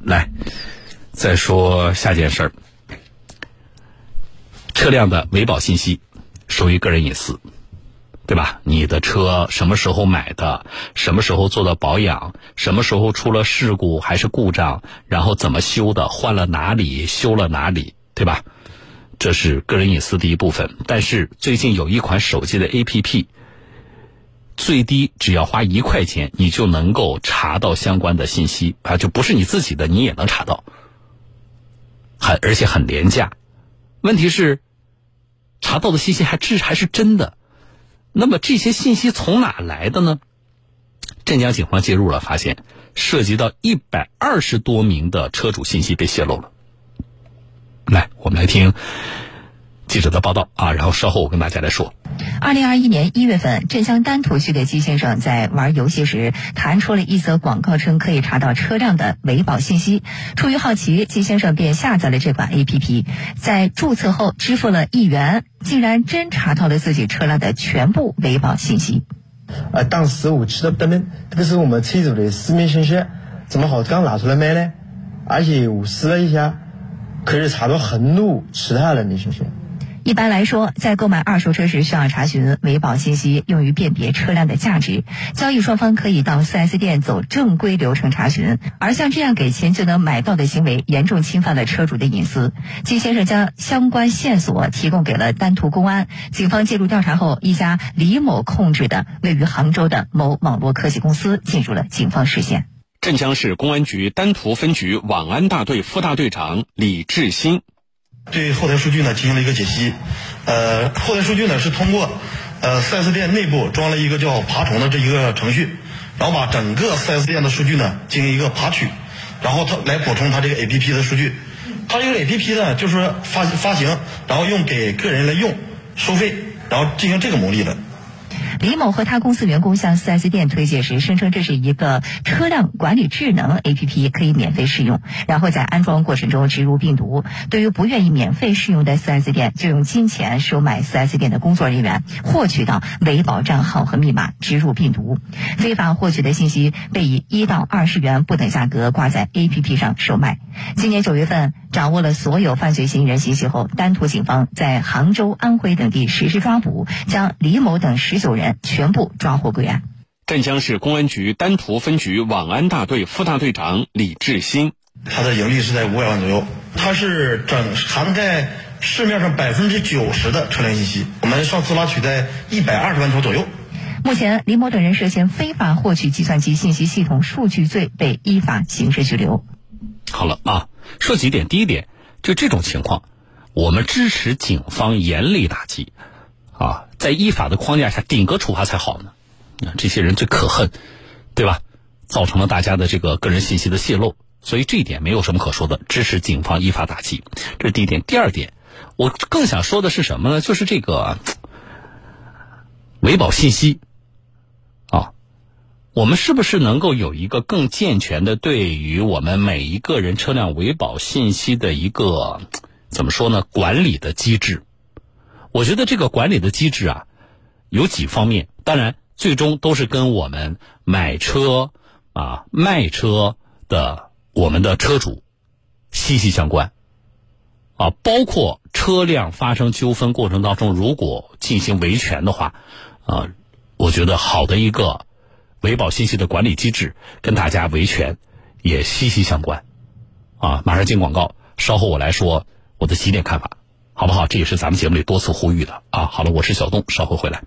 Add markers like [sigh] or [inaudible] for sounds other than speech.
来，再说下件事儿，车辆的维保信息属于个人隐私。对吧？你的车什么时候买的？什么时候做的保养？什么时候出了事故还是故障？然后怎么修的？换了哪里？修了哪里？对吧？这是个人隐私的一部分。但是最近有一款手机的 APP，最低只要花一块钱，你就能够查到相关的信息啊，就不是你自己的，你也能查到，很而且很廉价。问题是，查到的信息还真还是真的。那么这些信息从哪来的呢？镇江警方介入了，发现涉及到一百二十多名的车主信息被泄露了。来，我们来听记者的报道啊，然后稍后我跟大家来说。二零二一年一月份，镇江丹徒区的季先生在玩游戏时弹出了一则广告，称可以查到车辆的维保信息。出于好奇，季先生便下载了这款 APP，在注册后支付了一元，竟然真查到了自己车辆的全部维保信息。呃，当时我气得不得了，这个是我们车主的私密信息，怎么好刚拿出来卖呢？而且我试了一下，可以查到很多其他人的信息。一般来说，在购买二手车时，需要查询维保信息，用于辨别车辆的价值。交易双方可以到 4S 店走正规流程查询。而像这样给钱就能买到的行为，严重侵犯了车主的隐私。金先生将相关线索提供给了丹徒公安，警方介入调查后，一家李某控制的位于杭州的某网络科技公司进入了警方视线。镇江市公安局丹徒分局网安大队副大队长李志新。对后台数据呢进行了一个解析，呃，后台数据呢是通过呃 4S 店内部装了一个叫爬虫的这一个程序，然后把整个 4S 店的数据呢进行一个爬取，然后它来补充它这个 APP 的数据。它这个 APP 呢就是发发行，然后用给个人来用，收费，然后进行这个牟利的。李某和他公司员工向 4S 店推介时，声称这是一个车辆管理智能 APP，可以免费试用。然后在安装过程中植入病毒。对于不愿意免费试用的 4S 店，就用金钱收买 4S 店的工作人员，获取到维保账号和密码，植入病毒。非法获取的信息被以一到二十元不等价格挂在 APP 上售卖。今年九月份，掌握了所有犯罪嫌疑人信息后，丹徒警方在杭州、安徽等地实施抓捕，将李某等十九人。全部抓获归案。镇江市公安局丹徒分局网安大队副大队长李志新，他的盈利是在五百万左右，他是整涵盖市面上百分之九十的车辆信息，我们上次拉取在一百二十万头左右。目前，李某等人涉嫌非法获取计算机信息系统数据罪，被依法刑事拘留。好了啊，说几点，第一点，就这种情况，我们支持警方严厉打击。啊，在依法的框架下，顶格处罚才好呢。啊，这些人最可恨，对吧？造成了大家的这个个人信息的泄露，所以这一点没有什么可说的，支持警方依法打击。这是第一点。第二点，我更想说的是什么呢？就是这个 [tsk] 维保信息，我们是不是能够有一个更健全的对于我们每一个人车辆维保信息的一个怎么说呢？管理的机制？我觉得这个管理的机制啊，有几方面，当然最终都是跟我们买车啊、卖车的我们的车主息息相关啊。包括车辆发生纠纷过程当中，如果进行维权的话啊，我觉得好的一个维保信息的管理机制，跟大家维权也息息相关啊。马上进广告，稍后我来说我的几点看法。好不好？这也是咱们节目里多次呼吁的啊。好了，我是小东，稍后回来。